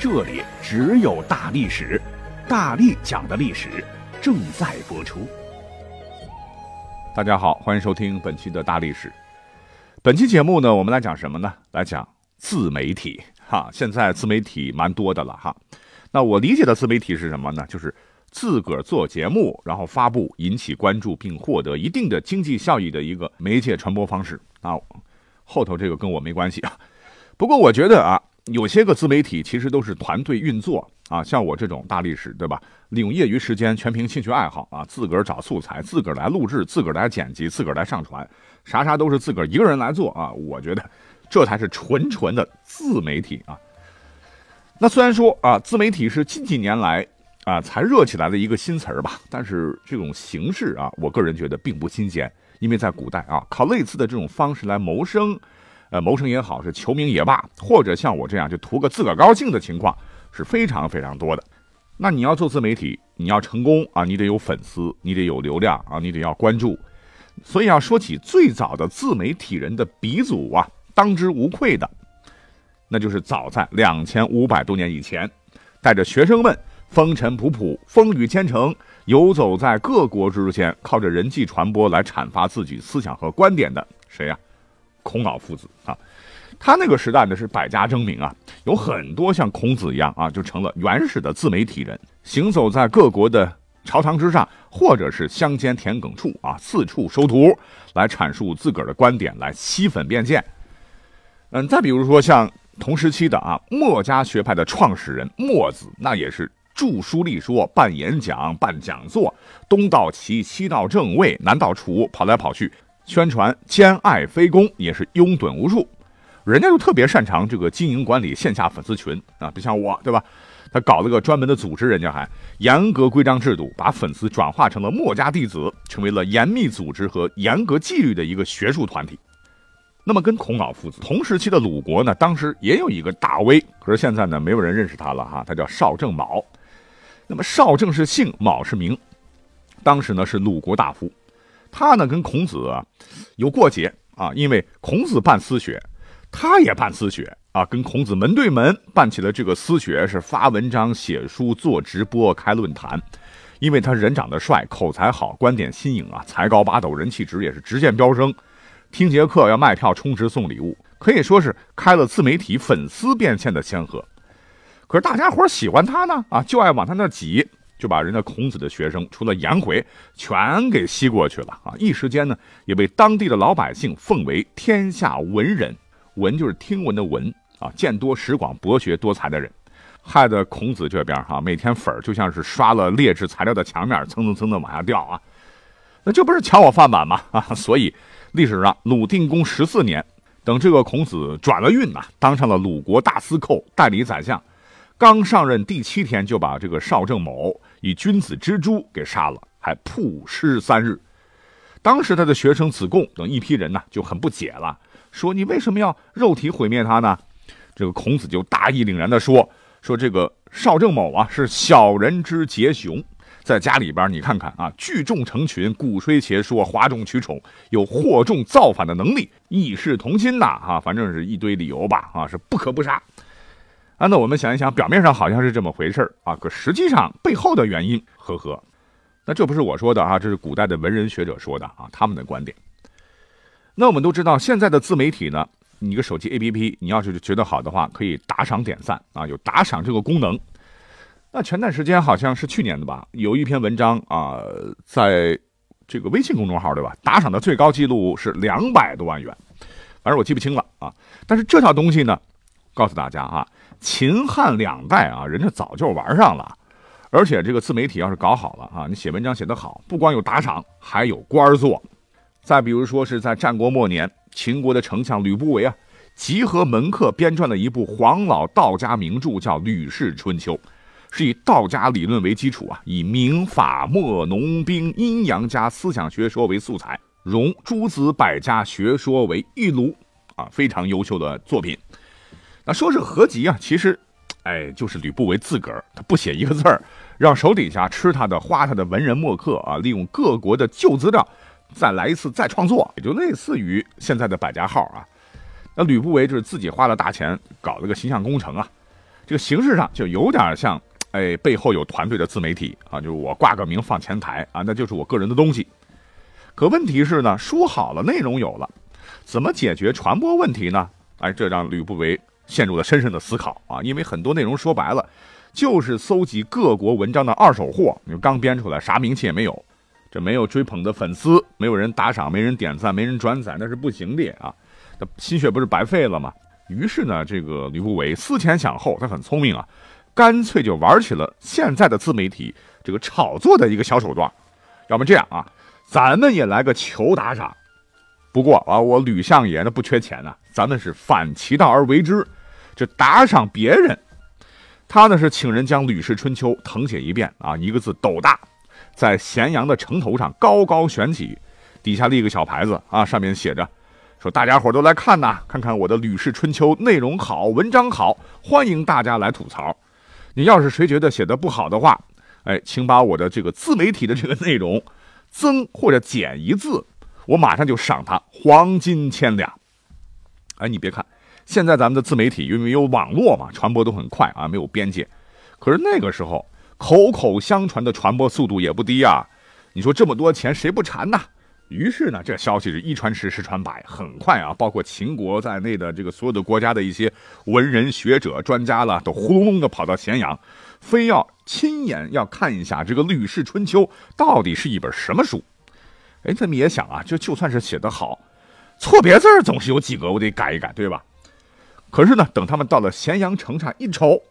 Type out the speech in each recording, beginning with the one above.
这里只有大历史，大力讲的历史正在播出。大家好，欢迎收听本期的大历史。本期节目呢，我们来讲什么呢？来讲自媒体。哈，现在自媒体蛮多的了哈。那我理解的自媒体是什么呢？就是自个儿做节目，然后发布，引起关注，并获得一定的经济效益的一个媒介传播方式。啊，后头这个跟我没关系啊。不过我觉得啊。有些个自媒体其实都是团队运作啊，像我这种大历史，对吧？利用业余时间，全凭兴趣爱好啊，自个儿找素材，自个儿来录制，自个儿来剪辑，自个儿来上传，啥啥都是自个儿一个人来做啊。我觉得这才是纯纯的自媒体啊。那虽然说啊，自媒体是近几年来啊才热起来的一个新词儿吧，但是这种形式啊，我个人觉得并不新鲜，因为在古代啊，靠类似的这种方式来谋生。呃，谋生也好，是求名也罢，或者像我这样就图个自个高兴的情况，是非常非常多的。那你要做自媒体，你要成功啊，你得有粉丝，你得有流量啊，你得要关注。所以要说起最早的自媒体人的鼻祖啊，当之无愧的，那就是早在两千五百多年以前，带着学生们风尘仆仆、风雨兼程，游走在各国之间，靠着人际传播来阐发自己思想和观点的谁呀？孔老夫子啊，他那个时代呢是百家争鸣啊，有很多像孔子一样啊，就成了原始的自媒体人，行走在各国的朝堂之上，或者是乡间田埂处啊，四处收徒来阐述自个儿的观点，来吸粉变现。嗯，再比如说像同时期的啊，墨家学派的创始人墨子，那也是著书立说、办演讲、办讲座，东到齐，西到郑卫，南到楚，跑来跑去。宣传兼爱非攻也是拥趸无数，人家就特别擅长这个经营管理线下粉丝群啊，不像我对吧？他搞了个专门的组织，人家还严格规章制度，把粉丝转化成了墨家弟子，成为了严密组织和严格纪律的一个学术团体。那么跟孔老夫子同时期的鲁国呢，当时也有一个大 V，可是现在呢，没有人认识他了哈，他叫邵正卯。那么邵正是姓，卯是名，当时呢是鲁国大夫。他呢跟孔子有过节啊，因为孔子办私学，他也办私学啊，跟孔子门对门办起了这个私学，是发文章、写书、做直播、开论坛。因为他人长得帅，口才好，观点新颖啊，才高八斗，人气值也是直线飙升。听节课要卖票充值送礼物，可以说是开了自媒体粉丝变现的先河。可是大家伙喜欢他呢啊，就爱往他那挤。就把人家孔子的学生除了颜回，全给吸过去了啊！一时间呢，也被当地的老百姓奉为天下文人，文就是听闻的文啊，见多识广、博学多才的人，害得孔子这边哈，每天粉儿就像是刷了劣质材料的墙面，蹭蹭蹭的往下掉啊！那这不是抢我饭碗吗？啊！所以历史上鲁定公十四年，等这个孔子转了运呐，当上了鲁国大司寇、代理宰相。刚上任第七天，就把这个邵正某以君子之诛给杀了，还曝尸三日。当时他的学生子贡等一批人呢，就很不解了，说：“你为什么要肉体毁灭他呢？”这个孔子就大义凛然地说：“说这个邵正某啊，是小人之杰雄，在家里边你看看啊，聚众成群，鼓吹邪说，哗众取宠，有惑众造反的能力，一视同心呐！哈，反正是一堆理由吧，啊，是不可不杀。”啊，那我们想一想，表面上好像是这么回事啊，可实际上背后的原因，呵呵，那这不是我说的啊，这是古代的文人学者说的啊，他们的观点。那我们都知道，现在的自媒体呢，你个手机 APP，你要是觉得好的话，可以打赏点赞啊，有打赏这个功能。那前段时间好像是去年的吧，有一篇文章啊，在这个微信公众号对吧，打赏的最高记录是两百多万元，反正我记不清了啊。但是这套东西呢，告诉大家啊。秦汉两代啊，人家早就玩上了，而且这个自媒体要是搞好了啊，你写文章写得好，不光有打赏，还有官做。再比如说是在战国末年，秦国的丞相吕不韦啊，集合门客编撰了一部黄老道家名著，叫《吕氏春秋》，是以道家理论为基础啊，以明法墨农兵阴阳家思想学说为素材，融诸子百家学说为一炉啊，非常优秀的作品。说是合集啊，其实，哎，就是吕不韦自个儿他不写一个字儿，让手底下吃他的、花他的文人墨客啊，利用各国的旧资料再来一次再创作，也就类似于现在的百家号啊。那吕不韦就是自己花了大钱搞了个形象工程啊，这个形式上就有点像，哎，背后有团队的自媒体啊，就是我挂个名放前台啊，那就是我个人的东西。可问题是呢，说好了内容有了，怎么解决传播问题呢？哎，这让吕不韦陷入了深深的思考啊，因为很多内容说白了，就是搜集各国文章的二手货，你刚编出来，啥名气也没有，这没有追捧的粉丝，没有人打赏，没人点赞，没人转载，那是不行的啊。那心血不是白费了吗？于是呢，这个吕不韦思前想后，他很聪明啊，干脆就玩起了现在的自媒体这个炒作的一个小手段。要么这样啊，咱们也来个求打赏。不过啊，我吕相爷呢不缺钱呢，咱们是反其道而为之，这打赏别人。他呢是请人将《吕氏春秋》誊写一遍啊，一个字斗大，在咸阳的城头上高高悬起，底下立个小牌子啊，上面写着。说大家伙都来看呐，看看我的《吕氏春秋》内容好，文章好，欢迎大家来吐槽。你要是谁觉得写的不好的话，哎，请把我的这个自媒体的这个内容增或者减一字，我马上就赏他黄金千两。哎，你别看现在咱们的自媒体因为有网络嘛，传播都很快啊，没有边界。可是那个时候口口相传的传播速度也不低啊。你说这么多钱谁不馋呐？于是呢，这消息是一传十，十传百，很快啊，包括秦国在内的这个所有的国家的一些文人学者、专家了，都呼隆隆的跑到咸阳，非要亲眼要看一下这个《吕氏春秋》到底是一本什么书。哎，他们也想啊，就就算是写得好，错别字总是有几个，我得改一改，对吧？可是呢，等他们到了咸阳城上一瞅，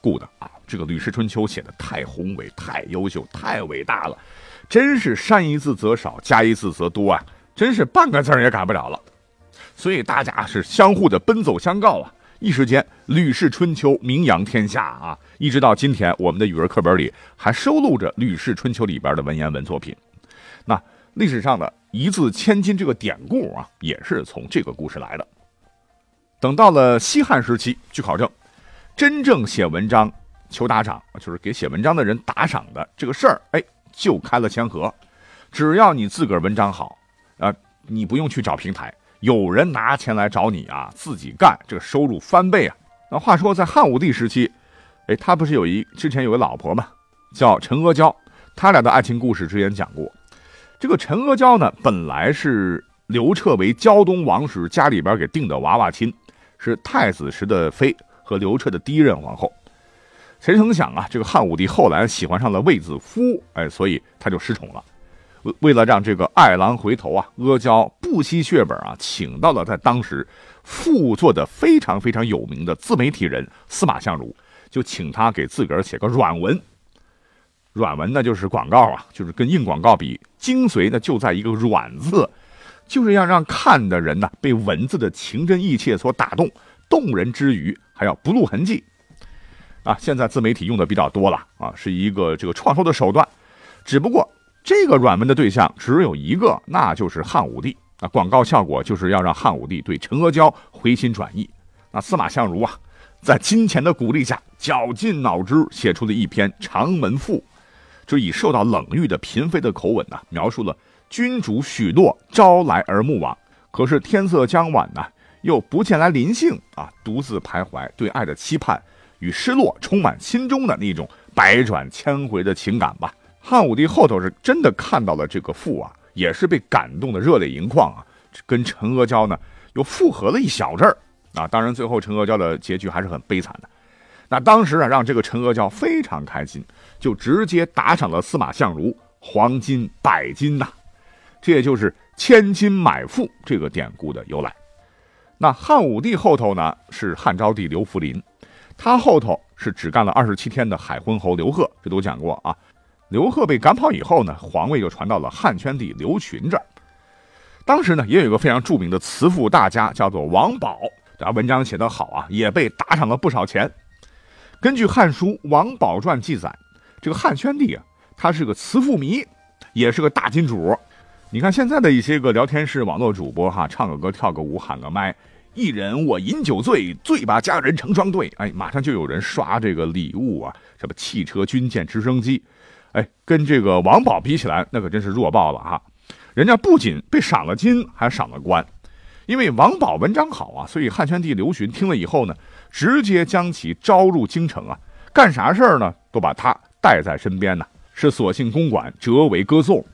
顾的啊，这个《吕氏春秋》写的太宏伟、太优秀、太伟大了。真是删一字则少，加一字则多啊！真是半个字也改不了了，所以大家是相互的奔走相告啊！一时间，《吕氏春秋》名扬天下啊！一直到今天，我们的语文课本里还收录着《吕氏春秋》里边的文言文作品。那历史上的一字千金这个典故啊，也是从这个故事来的。等到了西汉时期，据考证，真正写文章求打赏，就是给写文章的人打赏的这个事儿，哎。就开了先河，只要你自个儿文章好，啊，你不用去找平台，有人拿钱来找你啊，自己干，这个收入翻倍啊。那话说在汉武帝时期，哎，他不是有一之前有个老婆嘛，叫陈阿娇，他俩的爱情故事之前讲过。这个陈阿娇呢，本来是刘彻为胶东王时家里边给定的娃娃亲，是太子时的妃和刘彻的第一任皇后。谁曾想啊，这个汉武帝后来喜欢上了卫子夫，哎，所以他就失宠了。为为了让这个爱郎回头啊，阿娇不惜血本啊，请到了在当时副作的非常非常有名的自媒体人司马相如，就请他给自个儿写个软文。软文呢，就是广告啊，就是跟硬广告比，精髓呢就在一个“软”字，就是要让看的人呢被文字的情真意切所打动，动人之余还要不露痕迹。啊，现在自媒体用的比较多了啊，是一个这个创收的手段。只不过这个软文的对象只有一个，那就是汉武帝。啊，广告效果就是要让汉武帝对陈阿娇回心转意。那司马相如啊，在金钱的鼓励下，绞尽脑汁写出了一篇《长门赋》，就以受到冷遇的嫔妃的口吻呢，描述了君主许诺朝来而暮往，可是天色将晚呢，又不见来临幸啊，独自徘徊，对爱的期盼。与失落充满心中的那种百转千回的情感吧。汉武帝后头是真的看到了这个赋啊，也是被感动的热泪盈眶啊，跟陈阿娇呢又复合了一小阵儿啊。当然，最后陈阿娇的结局还是很悲惨的。那当时啊，让这个陈阿娇非常开心，就直接打赏了司马相如黄金百金呐。这也就是千金买赋这个典故的由来。那汉武帝后头呢，是汉昭帝刘弗陵。他后头是只干了二十七天的海昏侯刘贺，这都讲过啊。刘贺被赶跑以后呢，皇位就传到了汉宣帝刘询这儿。当时呢，也有一个非常著名的慈父大家，叫做王宝，文章写得好啊，也被打赏了不少钱。根据《汉书·王宝传》记载，这个汉宣帝啊，他是个慈父迷，也是个大金主。你看现在的一些个聊天室网络主播哈，唱个歌、跳个舞、喊个麦，一人我饮酒醉，醉把佳人成双对。哎，马上就有人刷这个礼物啊，什么汽车、军舰、直升机。哎，跟这个王宝比起来，那可真是弱爆了哈！人家不仅被赏了金，还赏了官。因为王宝文章好啊，所以汉宣帝刘询听了以后呢，直接将其招入京城啊，干啥事儿呢，都把他带在身边呢，是索性公馆折为歌颂，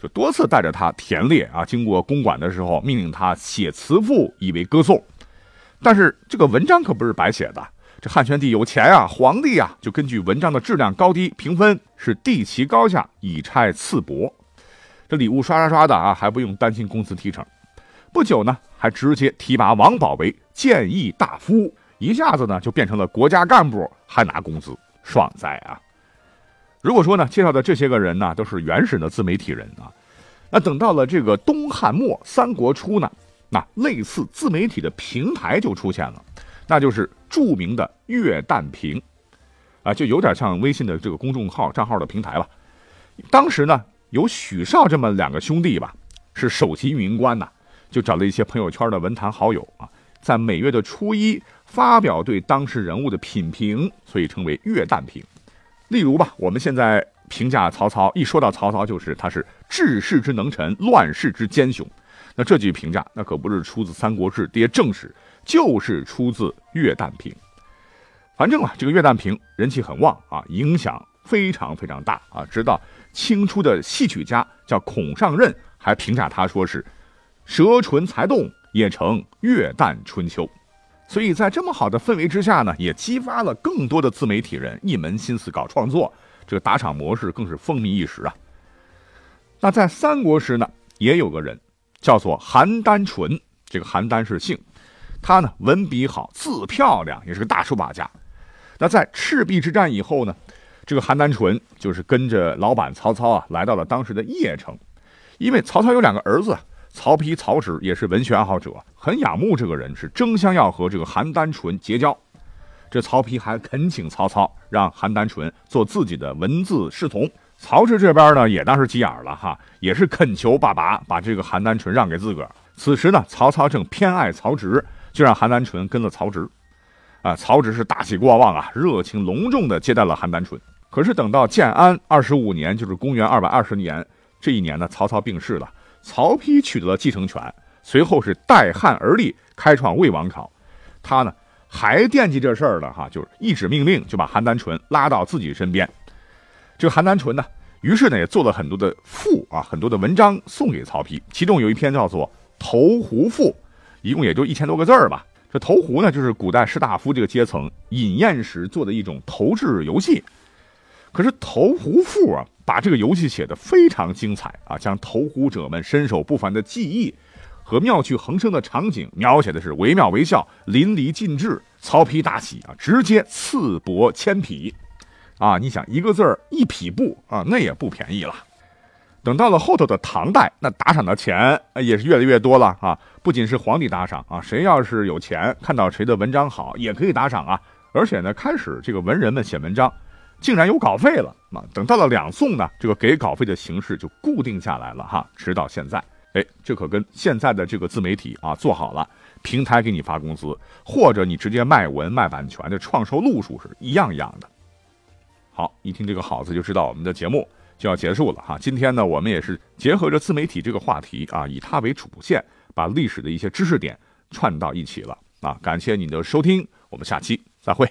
就多次带着他田猎啊。经过公馆的时候，命令他写词赋以为歌颂。但是这个文章可不是白写的。这汉宣帝有钱啊，皇帝啊，就根据文章的质量高低评分，是地其高下，以差赐帛。这礼物刷刷刷的啊，还不用担心公司提成。不久呢，还直接提拔王宝为谏议大夫，一下子呢就变成了国家干部，还拿工资，爽哉啊！如果说呢，介绍的这些个人呢，都是原始的自媒体人啊，那等到了这个东汉末、三国初呢，那类似自媒体的平台就出现了。那就是著名的月旦评，啊，就有点像微信的这个公众号账号的平台吧。当时呢，有许绍这么两个兄弟吧，是首席运营官呐，就找了一些朋友圈的文坛好友啊，在每月的初一发表对当时人物的品评，所以称为月旦评。例如吧，我们现在评价曹操，一说到曹操，就是他是治世之能臣，乱世之奸雄。那这句评价，那可不是出自《三国志》跌正史。就是出自《月旦评》，反正啊，这个《月旦评》人气很旺啊，影响非常非常大啊。直到清初的戏曲家叫孔尚任，还评价他说是“舌唇才动，也成月旦春秋”。所以在这么好的氛围之下呢，也激发了更多的自媒体人一门心思搞创作，这个打赏模式更是风靡一时啊。那在三国时呢，也有个人叫做邯郸纯，这个邯郸是姓。他呢，文笔好，字漂亮，也是个大书法家。那在赤壁之战以后呢，这个邯郸纯就是跟着老板曹操啊，来到了当时的邺城。因为曹操有两个儿子，曹丕、曹植也是文学爱好者，很仰慕这个人，是争相要和这个邯郸纯结交。这曹丕还恳请曹操让邯郸纯做自己的文字侍从。曹植这边呢，也当时急眼了哈，也是恳求爸爸把这个邯郸纯让给自个儿。此时呢，曹操正偏爱曹植。就让邯郸纯跟了曹植，啊，曹植是大喜过望啊，热情隆重地接待了邯郸纯。可是等到建安二十五年，就是公元二百二十年这一年呢，曹操病逝了，曹丕取得了继承权，随后是代汉而立，开创魏王朝。他呢还惦记这事儿了哈，就是一纸命令就把邯郸淳拉到自己身边。这个邯郸淳呢，于是呢也做了很多的赋啊，很多的文章送给曹丕，其中有一篇叫做《投壶赋》。一共也就一千多个字儿吧。这投壶呢，就是古代士大夫这个阶层饮宴时做的一种投掷游戏。可是投壶赋啊，把这个游戏写得非常精彩啊，将投壶者们身手不凡的技艺和妙趣横生的场景描写的是惟妙惟肖、淋漓尽致。曹丕大喜啊，直接赐帛千匹。啊，你想一个字儿一匹布啊，那也不便宜了。等到了后头的唐代，那打赏的钱也是越来越多了啊！不仅是皇帝打赏啊，谁要是有钱，看到谁的文章好，也可以打赏啊。而且呢，开始这个文人们写文章，竟然有稿费了啊！等到了两宋呢，这个给稿费的形式就固定下来了哈，直到现在，哎，这可跟现在的这个自媒体啊做好了，平台给你发工资，或者你直接卖文卖版权的创收路数是一样一样的。好，一听这个“好”字就知道我们的节目。就要结束了哈，今天呢，我们也是结合着自媒体这个话题啊，以它为主线，把历史的一些知识点串到一起了啊。感谢你的收听，我们下期再会。